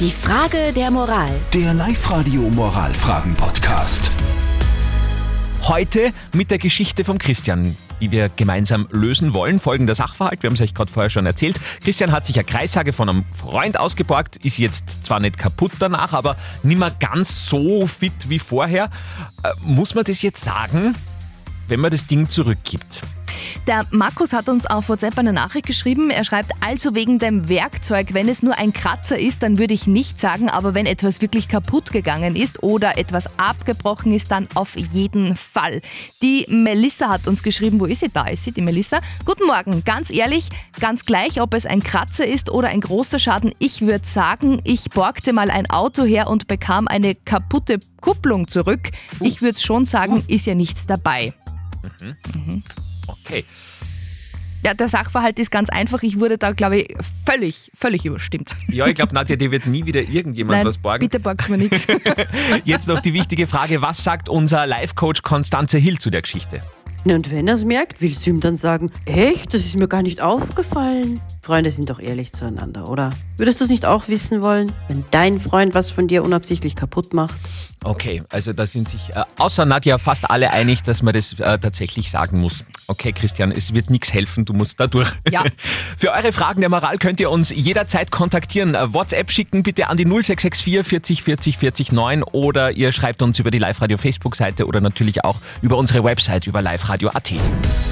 Die Frage der Moral. Der Live-Radio Moralfragen-Podcast. Heute mit der Geschichte vom Christian, die wir gemeinsam lösen wollen. Folgender Sachverhalt, wir haben es euch gerade vorher schon erzählt. Christian hat sich eine Kreishage von einem Freund ausgeborgt, ist jetzt zwar nicht kaputt danach, aber nicht mehr ganz so fit wie vorher. Äh, muss man das jetzt sagen, wenn man das Ding zurückgibt? Der Markus hat uns auf WhatsApp eine Nachricht geschrieben. Er schreibt, also wegen dem Werkzeug, wenn es nur ein Kratzer ist, dann würde ich nicht sagen, aber wenn etwas wirklich kaputt gegangen ist oder etwas abgebrochen ist, dann auf jeden Fall. Die Melissa hat uns geschrieben, wo ist sie? Da ist sie, die Melissa. Guten Morgen, ganz ehrlich, ganz gleich, ob es ein Kratzer ist oder ein großer Schaden, ich würde sagen, ich borgte mal ein Auto her und bekam eine kaputte Kupplung zurück. Ich würde schon sagen, ist ja nichts dabei. Okay. Ja, der Sachverhalt ist ganz einfach. Ich wurde da, glaube ich, völlig, völlig überstimmt. Ja, ich glaube, Nadja, dir wird nie wieder irgendjemand Nein, was borgen. bitte borgt mir nichts. Jetzt noch die wichtige Frage, was sagt unser Life-Coach Konstanze Hill zu der Geschichte? Na, und wenn er es merkt, willst du ihm dann sagen, echt, das ist mir gar nicht aufgefallen? Freunde sind doch ehrlich zueinander, oder? Würdest du es nicht auch wissen wollen, wenn dein Freund was von dir unabsichtlich kaputt macht? Okay, also da sind sich äh, außer Nadja fast alle einig, dass man das äh, tatsächlich sagen muss. Okay, Christian, es wird nichts helfen, du musst da durch. Ja. Für eure Fragen der Moral könnt ihr uns jederzeit kontaktieren. Äh, WhatsApp schicken bitte an die 0664 40 40 40 9 oder ihr schreibt uns über die Live-Radio Facebook-Seite oder natürlich auch über unsere Website über liveradio.at.